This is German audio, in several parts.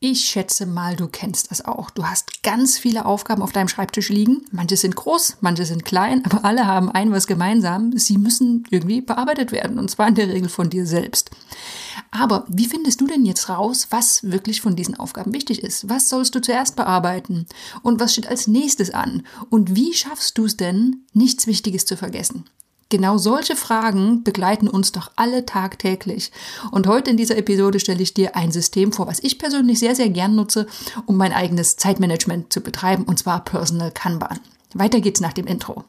Ich schätze mal, du kennst das auch. Du hast ganz viele Aufgaben auf deinem Schreibtisch liegen. Manche sind groß, manche sind klein, aber alle haben ein was gemeinsam. Sie müssen irgendwie bearbeitet werden und zwar in der Regel von dir selbst. Aber wie findest du denn jetzt raus, was wirklich von diesen Aufgaben wichtig ist? Was sollst du zuerst bearbeiten? Und was steht als nächstes an? Und wie schaffst du es denn, nichts Wichtiges zu vergessen? Genau solche Fragen begleiten uns doch alle tagtäglich. Und heute in dieser Episode stelle ich dir ein System vor, was ich persönlich sehr, sehr gern nutze, um mein eigenes Zeitmanagement zu betreiben, und zwar Personal Kanban. Weiter geht's nach dem Intro.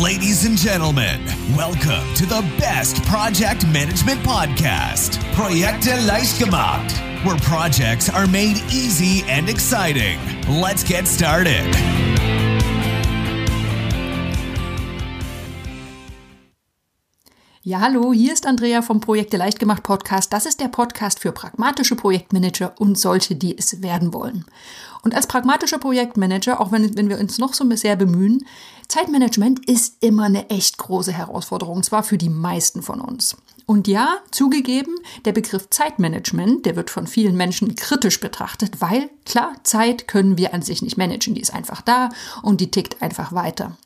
Ladies and gentlemen, welcome to the best project management podcast, Projekte leicht gemacht, where projects are made easy and exciting. Let's get started. Ja, hallo, hier ist Andrea vom Projekte leicht gemacht Podcast. Das ist der Podcast für pragmatische Projektmanager und solche, die es werden wollen. Und als pragmatischer Projektmanager, auch wenn, wenn wir uns noch so sehr bemühen, Zeitmanagement ist immer eine echt große Herausforderung, und zwar für die meisten von uns. Und ja, zugegeben, der Begriff Zeitmanagement, der wird von vielen Menschen kritisch betrachtet, weil klar, Zeit können wir an sich nicht managen, die ist einfach da und die tickt einfach weiter.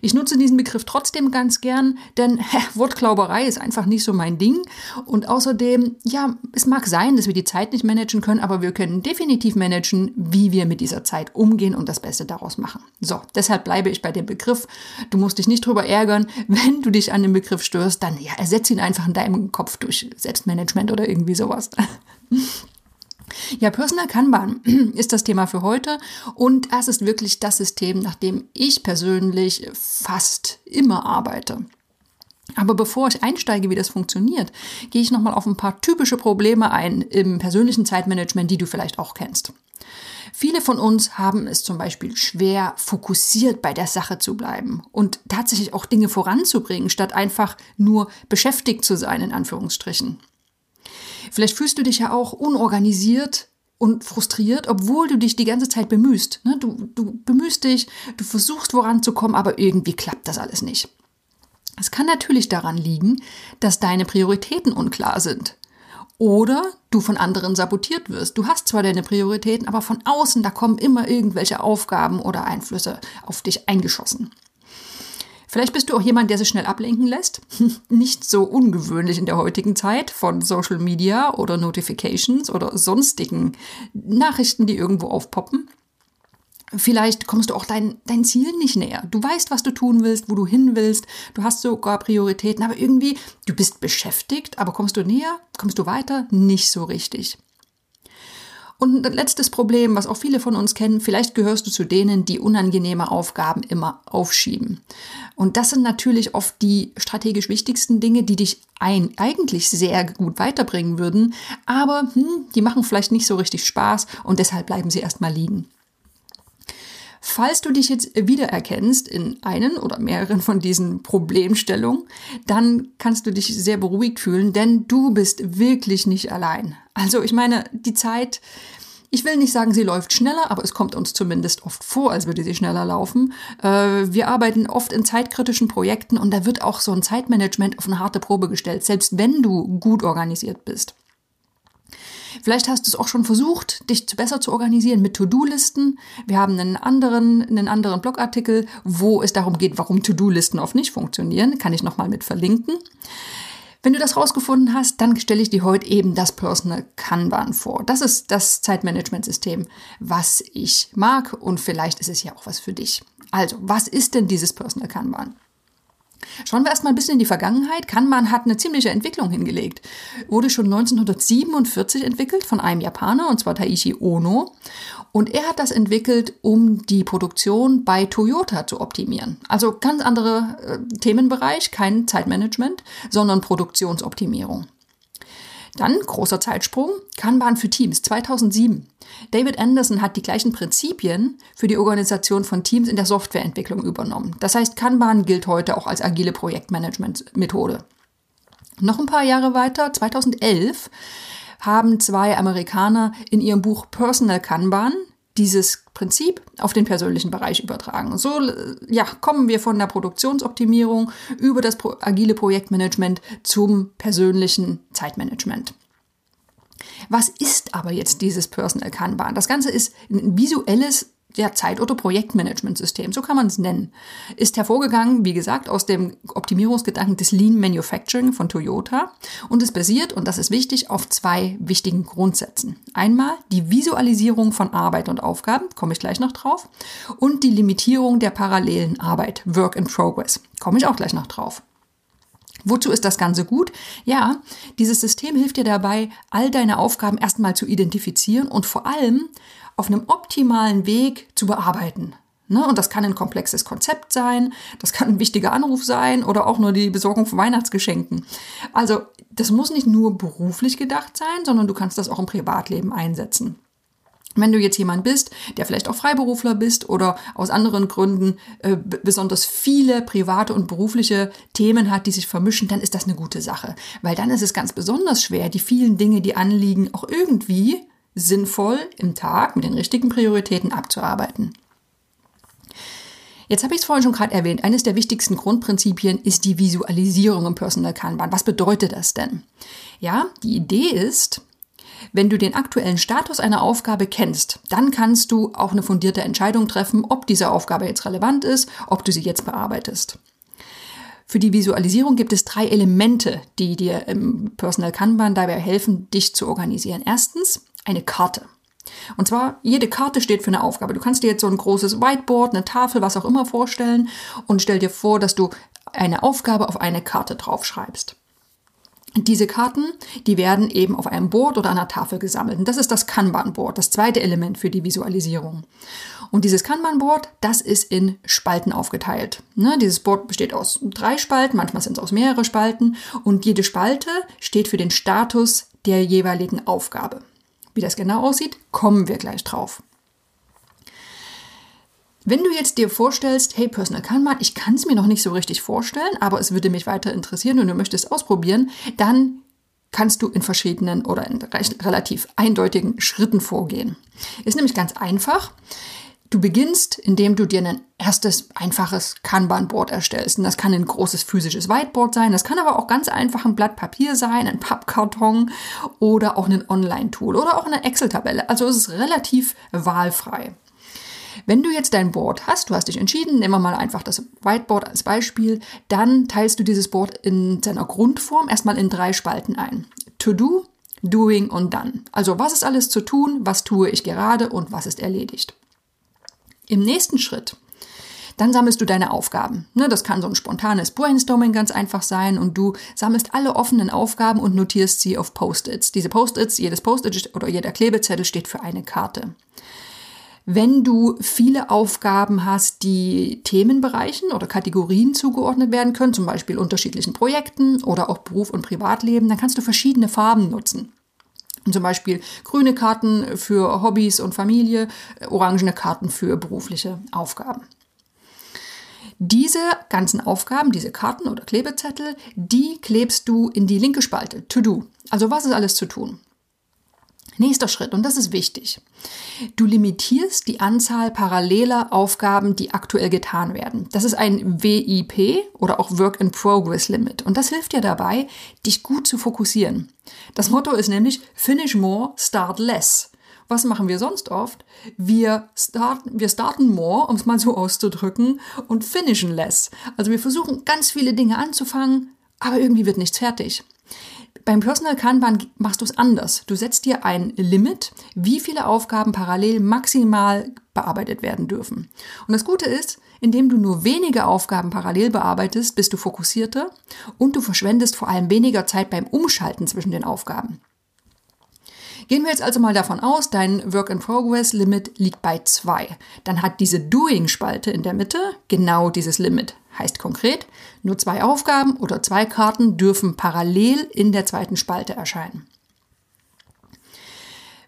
Ich nutze diesen Begriff trotzdem ganz gern, denn hä, Wortklauberei ist einfach nicht so mein Ding. Und außerdem, ja, es mag sein, dass wir die Zeit nicht managen können, aber wir können definitiv managen, wie wir mit dieser Zeit umgehen und das Beste daraus machen. So, deshalb bleibe ich bei dem Begriff. Du musst dich nicht drüber ärgern. Wenn du dich an den Begriff störst, dann ja, ersetze ihn einfach in deinem Kopf durch Selbstmanagement oder irgendwie sowas. Ja, Personal Kanban ist das Thema für heute und das ist wirklich das System, nach dem ich persönlich fast immer arbeite. Aber bevor ich einsteige, wie das funktioniert, gehe ich nochmal auf ein paar typische Probleme ein im persönlichen Zeitmanagement, die du vielleicht auch kennst. Viele von uns haben es zum Beispiel schwer, fokussiert bei der Sache zu bleiben und tatsächlich auch Dinge voranzubringen, statt einfach nur beschäftigt zu sein, in Anführungsstrichen. Vielleicht fühlst du dich ja auch unorganisiert und frustriert, obwohl du dich die ganze Zeit bemühst. Ne? Du, du bemühst dich, du versuchst voranzukommen, aber irgendwie klappt das alles nicht. Es kann natürlich daran liegen, dass deine Prioritäten unklar sind. Oder du von anderen sabotiert wirst. Du hast zwar deine Prioritäten, aber von außen, da kommen immer irgendwelche Aufgaben oder Einflüsse auf dich eingeschossen. Vielleicht bist du auch jemand, der sich schnell ablenken lässt. Nicht so ungewöhnlich in der heutigen Zeit von Social Media oder Notifications oder sonstigen Nachrichten, die irgendwo aufpoppen. Vielleicht kommst du auch dein, dein Ziel nicht näher. Du weißt, was du tun willst, wo du hin willst. Du hast sogar Prioritäten, aber irgendwie, du bist beschäftigt, aber kommst du näher? Kommst du weiter? Nicht so richtig. Und ein letztes Problem, was auch viele von uns kennen, vielleicht gehörst du zu denen, die unangenehme Aufgaben immer aufschieben. Und das sind natürlich oft die strategisch wichtigsten Dinge, die dich ein, eigentlich sehr gut weiterbringen würden, aber hm, die machen vielleicht nicht so richtig Spaß und deshalb bleiben sie erstmal liegen. Falls du dich jetzt wiedererkennst in einen oder mehreren von diesen Problemstellungen, dann kannst du dich sehr beruhigt fühlen, denn du bist wirklich nicht allein. Also ich meine, die Zeit, ich will nicht sagen, sie läuft schneller, aber es kommt uns zumindest oft vor, als würde sie schneller laufen. Äh, wir arbeiten oft in zeitkritischen Projekten und da wird auch so ein Zeitmanagement auf eine harte Probe gestellt, selbst wenn du gut organisiert bist. Vielleicht hast du es auch schon versucht, dich besser zu organisieren mit To-Do-Listen. Wir haben einen anderen, einen anderen Blogartikel, wo es darum geht, warum To-Do-Listen oft nicht funktionieren. Kann ich nochmal mit verlinken. Wenn du das rausgefunden hast, dann stelle ich dir heute eben das Personal Kanban vor. Das ist das Zeitmanagementsystem, was ich mag und vielleicht ist es ja auch was für dich. Also, was ist denn dieses Personal Kanban? Schauen wir erstmal ein bisschen in die Vergangenheit. Kanban hat eine ziemliche Entwicklung hingelegt. Wurde schon 1947 entwickelt von einem Japaner, und zwar Taishi Ono. Und er hat das entwickelt, um die Produktion bei Toyota zu optimieren. Also ganz anderer äh, Themenbereich, kein Zeitmanagement, sondern Produktionsoptimierung. Dann, großer Zeitsprung, Kanban für Teams 2007. David Anderson hat die gleichen Prinzipien für die Organisation von Teams in der Softwareentwicklung übernommen. Das heißt, Kanban gilt heute auch als agile Projektmanagement-Methode. Noch ein paar Jahre weiter, 2011, haben zwei Amerikaner in ihrem Buch Personal Kanban dieses Prinzip auf den persönlichen Bereich übertragen. So ja, kommen wir von der Produktionsoptimierung über das agile Projektmanagement zum persönlichen Zeitmanagement. Was ist aber jetzt dieses Personal Kanban? Das Ganze ist ein visuelles ja, Zeit- oder Projektmanagementsystem, so kann man es nennen, ist hervorgegangen, wie gesagt, aus dem Optimierungsgedanken des Lean Manufacturing von Toyota und es basiert, und das ist wichtig, auf zwei wichtigen Grundsätzen. Einmal die Visualisierung von Arbeit und Aufgaben, komme ich gleich noch drauf, und die Limitierung der parallelen Arbeit, Work in Progress, komme ich auch gleich noch drauf. Wozu ist das Ganze gut? Ja, dieses System hilft dir dabei, all deine Aufgaben erstmal zu identifizieren und vor allem auf einem optimalen Weg zu bearbeiten. Ne? Und das kann ein komplexes Konzept sein, das kann ein wichtiger Anruf sein oder auch nur die Besorgung von Weihnachtsgeschenken. Also das muss nicht nur beruflich gedacht sein, sondern du kannst das auch im Privatleben einsetzen. Wenn du jetzt jemand bist, der vielleicht auch Freiberufler bist oder aus anderen Gründen äh, besonders viele private und berufliche Themen hat, die sich vermischen, dann ist das eine gute Sache. Weil dann ist es ganz besonders schwer, die vielen Dinge, die anliegen, auch irgendwie sinnvoll im Tag mit den richtigen Prioritäten abzuarbeiten. Jetzt habe ich es vorhin schon gerade erwähnt. Eines der wichtigsten Grundprinzipien ist die Visualisierung im Personal Kanban. Was bedeutet das denn? Ja, die Idee ist, wenn du den aktuellen Status einer Aufgabe kennst, dann kannst du auch eine fundierte Entscheidung treffen, ob diese Aufgabe jetzt relevant ist, ob du sie jetzt bearbeitest. Für die Visualisierung gibt es drei Elemente, die dir im Personal Kanban dabei helfen, dich zu organisieren. Erstens eine Karte. Und zwar, jede Karte steht für eine Aufgabe. Du kannst dir jetzt so ein großes Whiteboard, eine Tafel, was auch immer vorstellen und stell dir vor, dass du eine Aufgabe auf eine Karte draufschreibst. Diese Karten, die werden eben auf einem Board oder einer Tafel gesammelt. Und das ist das Kanban-Board, das zweite Element für die Visualisierung. Und dieses Kanban-Board, das ist in Spalten aufgeteilt. Ne, dieses Board besteht aus drei Spalten, manchmal sind es aus mehrere Spalten. Und jede Spalte steht für den Status der jeweiligen Aufgabe. Wie das genau aussieht, kommen wir gleich drauf. Wenn du jetzt dir vorstellst, hey, Personal Kanban, ich kann es mir noch nicht so richtig vorstellen, aber es würde mich weiter interessieren und du möchtest ausprobieren, dann kannst du in verschiedenen oder in relativ eindeutigen Schritten vorgehen. Ist nämlich ganz einfach. Du beginnst, indem du dir ein erstes einfaches Kanban-Board erstellst. Und das kann ein großes physisches Whiteboard sein. Das kann aber auch ganz einfach ein Blatt Papier sein, ein Pappkarton oder auch ein Online-Tool oder auch eine Excel-Tabelle. Also es ist relativ wahlfrei. Wenn du jetzt dein Board hast, du hast dich entschieden, nehmen wir mal einfach das Whiteboard als Beispiel, dann teilst du dieses Board in seiner Grundform erstmal in drei Spalten ein. To do, doing und done. Also was ist alles zu tun, was tue ich gerade und was ist erledigt. Im nächsten Schritt, dann sammelst du deine Aufgaben. Ne, das kann so ein spontanes Brainstorming ganz einfach sein und du sammelst alle offenen Aufgaben und notierst sie auf Post-its. Diese Post-its, jedes Post-it oder jeder Klebezettel steht für eine Karte. Wenn du viele Aufgaben hast, die Themenbereichen oder Kategorien zugeordnet werden können, zum Beispiel unterschiedlichen Projekten oder auch Beruf und Privatleben, dann kannst du verschiedene Farben nutzen. Zum Beispiel grüne Karten für Hobbys und Familie, orangene Karten für berufliche Aufgaben. Diese ganzen Aufgaben, diese Karten oder Klebezettel, die klebst du in die linke Spalte, To Do. Also was ist alles zu tun? Nächster Schritt, und das ist wichtig. Du limitierst die Anzahl paralleler Aufgaben, die aktuell getan werden. Das ist ein WIP oder auch Work in Progress Limit. Und das hilft dir dabei, dich gut zu fokussieren. Das Motto ist nämlich Finish more, start less. Was machen wir sonst oft? Wir starten, wir starten more, um es mal so auszudrücken, und finishen less. Also wir versuchen ganz viele Dinge anzufangen, aber irgendwie wird nichts fertig. Beim Personal Kanban machst du es anders. Du setzt dir ein Limit, wie viele Aufgaben parallel maximal bearbeitet werden dürfen. Und das Gute ist, indem du nur wenige Aufgaben parallel bearbeitest, bist du fokussierter und du verschwendest vor allem weniger Zeit beim Umschalten zwischen den Aufgaben. Gehen wir jetzt also mal davon aus, dein Work in Progress Limit liegt bei 2. Dann hat diese Doing-Spalte in der Mitte genau dieses Limit. Heißt konkret, nur zwei Aufgaben oder zwei Karten dürfen parallel in der zweiten Spalte erscheinen.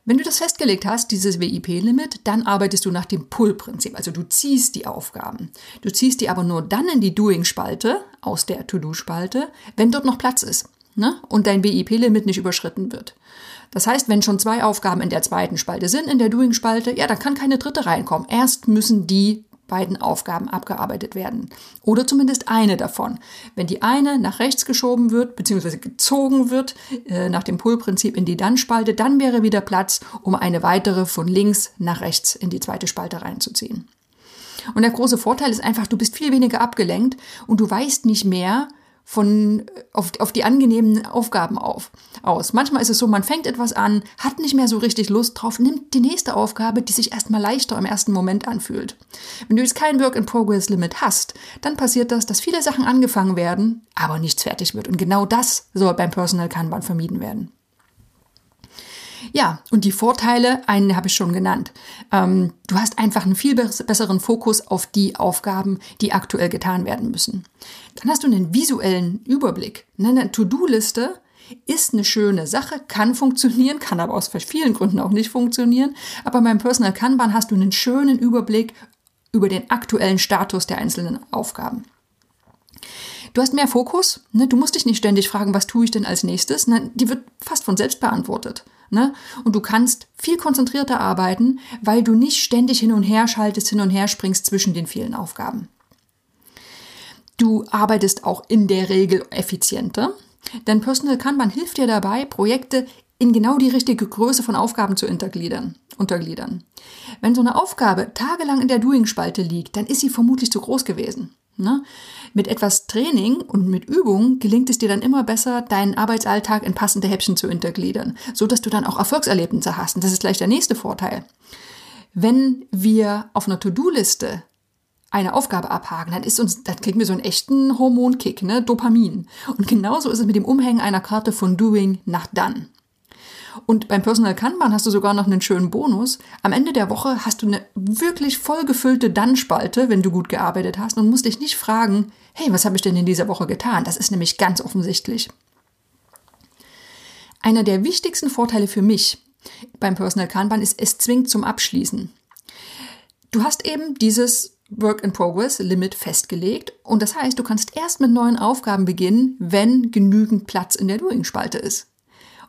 Wenn du das festgelegt hast, dieses WIP-Limit, dann arbeitest du nach dem Pull-Prinzip. Also du ziehst die Aufgaben. Du ziehst die aber nur dann in die Doing-Spalte aus der To-Do-Spalte, wenn dort noch Platz ist ne? und dein WIP-Limit nicht überschritten wird. Das heißt, wenn schon zwei Aufgaben in der zweiten Spalte sind, in der Doing-Spalte, ja, dann kann keine dritte reinkommen. Erst müssen die beiden Aufgaben abgearbeitet werden. Oder zumindest eine davon. Wenn die eine nach rechts geschoben wird, beziehungsweise gezogen wird, äh, nach dem Pull-Prinzip in die Dann-Spalte, dann wäre wieder Platz, um eine weitere von links nach rechts in die zweite Spalte reinzuziehen. Und der große Vorteil ist einfach, du bist viel weniger abgelenkt und du weißt nicht mehr, von, auf, auf die angenehmen Aufgaben auf, aus. Manchmal ist es so, man fängt etwas an, hat nicht mehr so richtig Lust drauf, nimmt die nächste Aufgabe, die sich erstmal leichter im ersten Moment anfühlt. Wenn du jetzt kein Work-in-Progress-Limit hast, dann passiert das, dass viele Sachen angefangen werden, aber nichts fertig wird. Und genau das soll beim Personal Kanban vermieden werden. Ja, und die Vorteile, einen habe ich schon genannt. Ähm, du hast einfach einen viel besseren Fokus auf die Aufgaben, die aktuell getan werden müssen. Dann hast du einen visuellen Überblick. Ne, eine To-Do-Liste ist eine schöne Sache, kann funktionieren, kann aber aus vielen Gründen auch nicht funktionieren. Aber beim Personal Kanban hast du einen schönen Überblick über den aktuellen Status der einzelnen Aufgaben. Du hast mehr Fokus, ne? du musst dich nicht ständig fragen, was tue ich denn als nächstes. Ne? Die wird fast von selbst beantwortet. Ne? Und du kannst viel konzentrierter arbeiten, weil du nicht ständig hin und her schaltest, hin und her springst zwischen den vielen Aufgaben. Du arbeitest auch in der Regel effizienter, denn Personal Kanban hilft dir dabei, Projekte in genau die richtige Größe von Aufgaben zu untergliedern. untergliedern. Wenn so eine Aufgabe tagelang in der Doing-Spalte liegt, dann ist sie vermutlich zu groß gewesen. Ne? Mit etwas Training und mit Übung gelingt es dir dann immer besser, deinen Arbeitsalltag in passende Häppchen zu untergliedern, so dass du dann auch Erfolgserlebnisse hast. Und das ist gleich der nächste Vorteil. Wenn wir auf einer To-Do-Liste eine Aufgabe abhaken, dann ist uns, dann kriegen wir so einen echten Hormonkick, ne? Dopamin. Und genauso ist es mit dem Umhängen einer Karte von Doing nach Done. Und beim Personal Kanban hast du sogar noch einen schönen Bonus. Am Ende der Woche hast du eine wirklich vollgefüllte Dann-Spalte, wenn du gut gearbeitet hast und musst dich nicht fragen, hey, was habe ich denn in dieser Woche getan? Das ist nämlich ganz offensichtlich. Einer der wichtigsten Vorteile für mich beim Personal Kanban ist, es zwingt zum Abschließen. Du hast eben dieses Work in Progress Limit festgelegt und das heißt, du kannst erst mit neuen Aufgaben beginnen, wenn genügend Platz in der Doing-Spalte ist.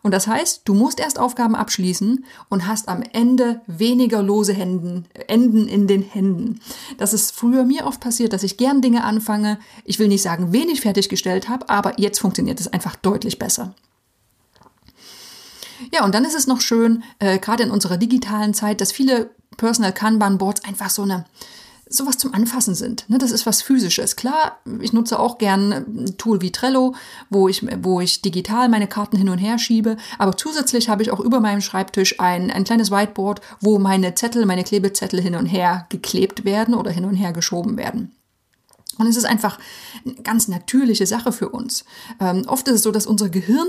Und das heißt, du musst erst Aufgaben abschließen und hast am Ende weniger lose Händen, Enden in den Händen. Das ist früher mir oft passiert, dass ich gern Dinge anfange. Ich will nicht sagen, wenig fertiggestellt habe, aber jetzt funktioniert es einfach deutlich besser. Ja, und dann ist es noch schön, äh, gerade in unserer digitalen Zeit, dass viele Personal Kanban Boards einfach so eine sowas zum Anfassen sind. Ne, das ist was Physisches. Klar, ich nutze auch gern ein Tool wie Trello, wo ich, wo ich digital meine Karten hin und her schiebe. Aber zusätzlich habe ich auch über meinem Schreibtisch ein, ein kleines Whiteboard, wo meine Zettel, meine Klebezettel hin und her geklebt werden oder hin und her geschoben werden. Und es ist einfach eine ganz natürliche Sache für uns. Ähm, oft ist es so, dass unser Gehirn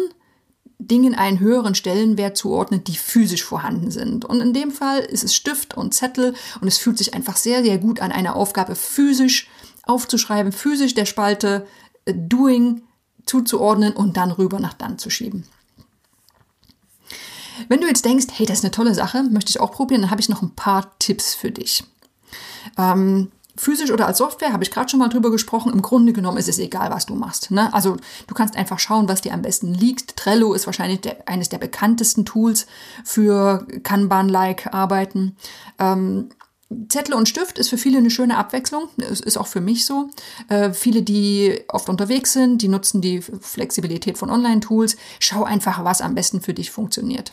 Dingen einen höheren Stellenwert zuordnet, die physisch vorhanden sind. Und in dem Fall ist es Stift und Zettel und es fühlt sich einfach sehr, sehr gut an, eine Aufgabe physisch aufzuschreiben, physisch der Spalte äh, Doing zuzuordnen und dann rüber nach dann zu schieben. Wenn du jetzt denkst, hey, das ist eine tolle Sache, möchte ich auch probieren, dann habe ich noch ein paar Tipps für dich. Ähm, physisch oder als Software, habe ich gerade schon mal drüber gesprochen. Im Grunde genommen ist es egal, was du machst. Ne? Also du kannst einfach schauen, was dir am besten liegt. Trello ist wahrscheinlich der, eines der bekanntesten Tools für Kanban-like Arbeiten. Ähm, Zettel und Stift ist für viele eine schöne Abwechslung. Es ist auch für mich so. Äh, viele, die oft unterwegs sind, die nutzen die Flexibilität von Online-Tools. Schau einfach, was am besten für dich funktioniert.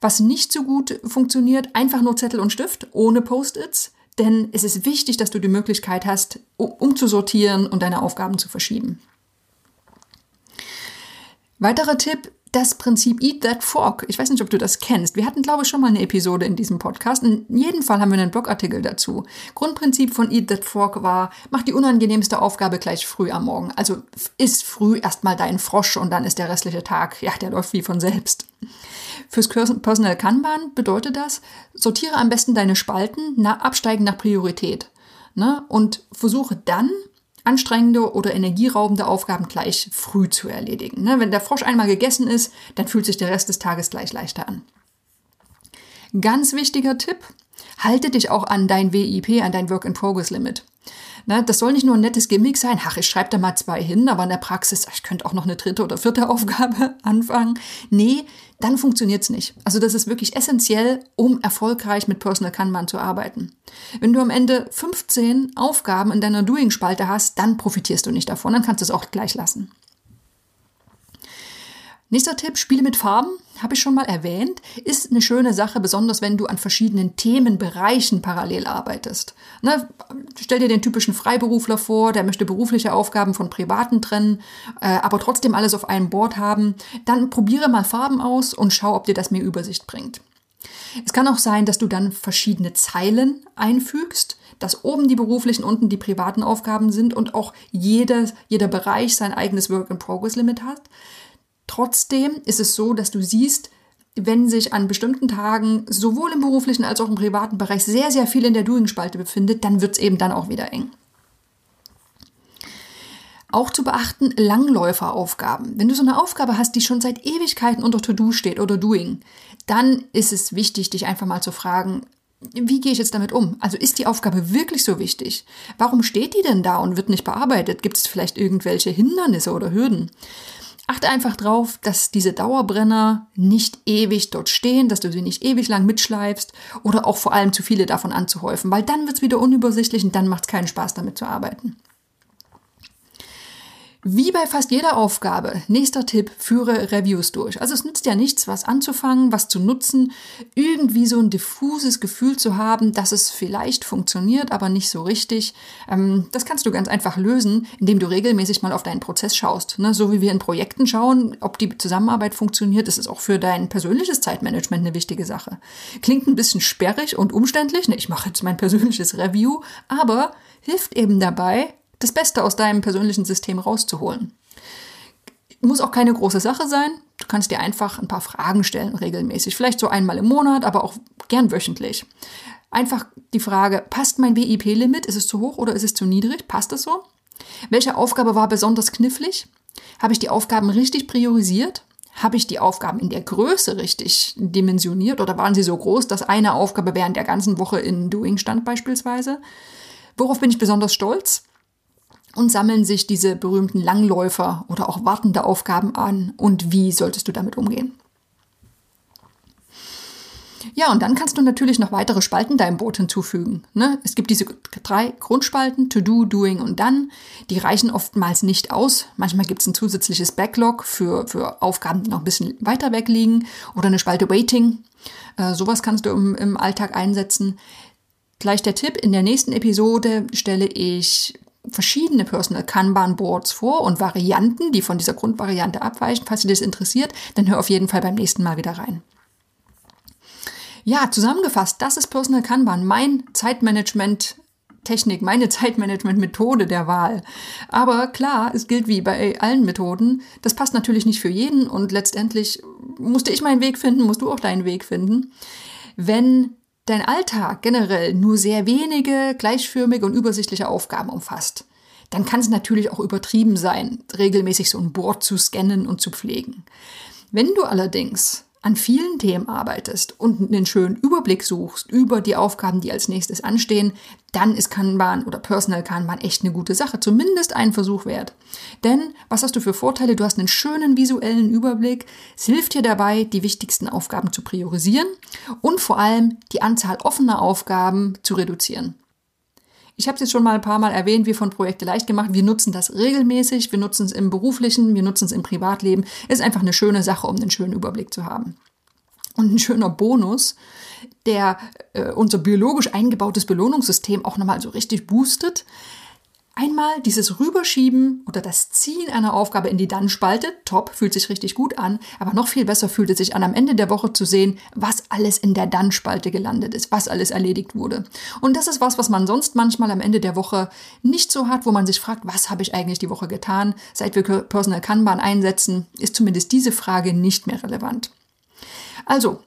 Was nicht so gut funktioniert, einfach nur Zettel und Stift ohne Post-its denn es ist wichtig, dass du die Möglichkeit hast, umzusortieren und deine Aufgaben zu verschieben. Weiterer Tipp, das Prinzip Eat That Fork. Ich weiß nicht, ob du das kennst. Wir hatten, glaube ich, schon mal eine Episode in diesem Podcast. In jedem Fall haben wir einen Blogartikel dazu. Grundprinzip von Eat That Fork war, mach die unangenehmste Aufgabe gleich früh am Morgen. Also isst früh erstmal deinen Frosch und dann ist der restliche Tag, ja, der läuft wie von selbst. Fürs Personal Kanban bedeutet das, sortiere am besten deine Spalten nach, absteigen nach Priorität. Ne? Und versuche dann, anstrengende oder energieraubende Aufgaben gleich früh zu erledigen. Ne? Wenn der Frosch einmal gegessen ist, dann fühlt sich der Rest des Tages gleich leichter an. Ganz wichtiger Tipp, halte dich auch an dein WIP, an dein Work-in-Progress-Limit. Ne, das soll nicht nur ein nettes Gimmick sein, ach, ich schreibe da mal zwei hin, aber in der Praxis, ich könnte auch noch eine dritte oder vierte Aufgabe anfangen. Nee, dann funktioniert es nicht. Also das ist wirklich essentiell, um erfolgreich mit Personal Kanban zu arbeiten. Wenn du am Ende 15 Aufgaben in deiner Doing-Spalte hast, dann profitierst du nicht davon, dann kannst du es auch gleich lassen. Nächster Tipp, Spiele mit Farben, habe ich schon mal erwähnt, ist eine schöne Sache, besonders wenn du an verschiedenen Themenbereichen parallel arbeitest. Ne, stell dir den typischen Freiberufler vor, der möchte berufliche Aufgaben von privaten trennen, äh, aber trotzdem alles auf einem Board haben. Dann probiere mal Farben aus und schau, ob dir das mehr Übersicht bringt. Es kann auch sein, dass du dann verschiedene Zeilen einfügst, dass oben die beruflichen, unten die privaten Aufgaben sind und auch jeder, jeder Bereich sein eigenes Work-in-Progress-Limit hat. Trotzdem ist es so, dass du siehst, wenn sich an bestimmten Tagen sowohl im beruflichen als auch im privaten Bereich sehr, sehr viel in der Doing-Spalte befindet, dann wird es eben dann auch wieder eng. Auch zu beachten Langläuferaufgaben. Wenn du so eine Aufgabe hast, die schon seit Ewigkeiten unter To-Do steht oder Doing, dann ist es wichtig, dich einfach mal zu fragen, wie gehe ich jetzt damit um? Also ist die Aufgabe wirklich so wichtig? Warum steht die denn da und wird nicht bearbeitet? Gibt es vielleicht irgendwelche Hindernisse oder Hürden? Achte einfach drauf, dass diese Dauerbrenner nicht ewig dort stehen, dass du sie nicht ewig lang mitschleifst oder auch vor allem zu viele davon anzuhäufen, weil dann wird es wieder unübersichtlich und dann macht es keinen Spaß damit zu arbeiten. Wie bei fast jeder Aufgabe, nächster Tipp, führe Reviews durch. Also es nützt ja nichts, was anzufangen, was zu nutzen, irgendwie so ein diffuses Gefühl zu haben, dass es vielleicht funktioniert, aber nicht so richtig. Ähm, das kannst du ganz einfach lösen, indem du regelmäßig mal auf deinen Prozess schaust. Ne? So wie wir in Projekten schauen, ob die Zusammenarbeit funktioniert, ist es auch für dein persönliches Zeitmanagement eine wichtige Sache. Klingt ein bisschen sperrig und umständlich. Ne? Ich mache jetzt mein persönliches Review, aber hilft eben dabei, das Beste aus deinem persönlichen System rauszuholen. Muss auch keine große Sache sein. Du kannst dir einfach ein paar Fragen stellen regelmäßig. Vielleicht so einmal im Monat, aber auch gern wöchentlich. Einfach die Frage, passt mein WIP-Limit? Ist es zu hoch oder ist es zu niedrig? Passt es so? Welche Aufgabe war besonders knifflig? Habe ich die Aufgaben richtig priorisiert? Habe ich die Aufgaben in der Größe richtig dimensioniert oder waren sie so groß, dass eine Aufgabe während der ganzen Woche in Doing stand beispielsweise? Worauf bin ich besonders stolz? Und sammeln sich diese berühmten Langläufer oder auch wartende Aufgaben an und wie solltest du damit umgehen. Ja, und dann kannst du natürlich noch weitere Spalten deinem Boot hinzufügen. Ne? Es gibt diese drei Grundspalten, To Do, Doing und Done. Die reichen oftmals nicht aus. Manchmal gibt es ein zusätzliches Backlog für, für Aufgaben, die noch ein bisschen weiter weg liegen oder eine Spalte Waiting. Äh, sowas kannst du im, im Alltag einsetzen. Gleich der Tipp, in der nächsten Episode stelle ich verschiedene Personal Kanban Boards vor und Varianten, die von dieser Grundvariante abweichen. Falls dich das interessiert, dann hör auf jeden Fall beim nächsten Mal wieder rein. Ja, zusammengefasst, das ist Personal Kanban, mein Zeitmanagement Technik, meine Zeitmanagement-Methode der Wahl. Aber klar, es gilt wie bei allen Methoden, das passt natürlich nicht für jeden und letztendlich musste ich meinen Weg finden, musst du auch deinen Weg finden. Wenn dein Alltag generell nur sehr wenige, gleichförmige und übersichtliche Aufgaben umfasst, dann kann es natürlich auch übertrieben sein, regelmäßig so ein Board zu scannen und zu pflegen. Wenn du allerdings an vielen Themen arbeitest und einen schönen Überblick suchst über die Aufgaben, die als nächstes anstehen, dann ist Kanban oder Personal Kanban echt eine gute Sache, zumindest einen Versuch wert. Denn was hast du für Vorteile? Du hast einen schönen visuellen Überblick, es hilft dir dabei, die wichtigsten Aufgaben zu priorisieren und vor allem die Anzahl offener Aufgaben zu reduzieren. Ich habe es jetzt schon mal ein paar Mal erwähnt, wir von Projekte leicht gemacht. Wir nutzen das regelmäßig, wir nutzen es im beruflichen, wir nutzen es im Privatleben. Ist einfach eine schöne Sache, um einen schönen Überblick zu haben. Und ein schöner Bonus, der äh, unser biologisch eingebautes Belohnungssystem auch nochmal so richtig boostet, Einmal dieses Rüberschieben oder das Ziehen einer Aufgabe in die Dann-Spalte, top, fühlt sich richtig gut an, aber noch viel besser fühlt es sich an, am Ende der Woche zu sehen, was alles in der Dann-Spalte gelandet ist, was alles erledigt wurde. Und das ist was, was man sonst manchmal am Ende der Woche nicht so hat, wo man sich fragt, was habe ich eigentlich die Woche getan? Seit wir Personal Kanban einsetzen, ist zumindest diese Frage nicht mehr relevant. Also,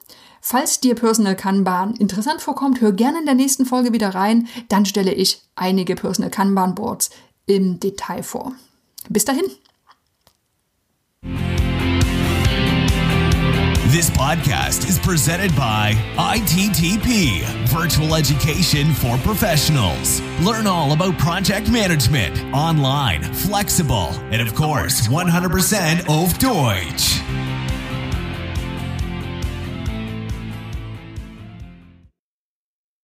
Falls dir Personal Kanban interessant vorkommt, hör gerne in der nächsten Folge wieder rein. Dann stelle ich einige Personal Kanban Boards im Detail vor. Bis dahin. This podcast is presented by ITTP, Virtual Education for Professionals. Learn all about project management, online, flexible, and of course, 100% auf Deutsch.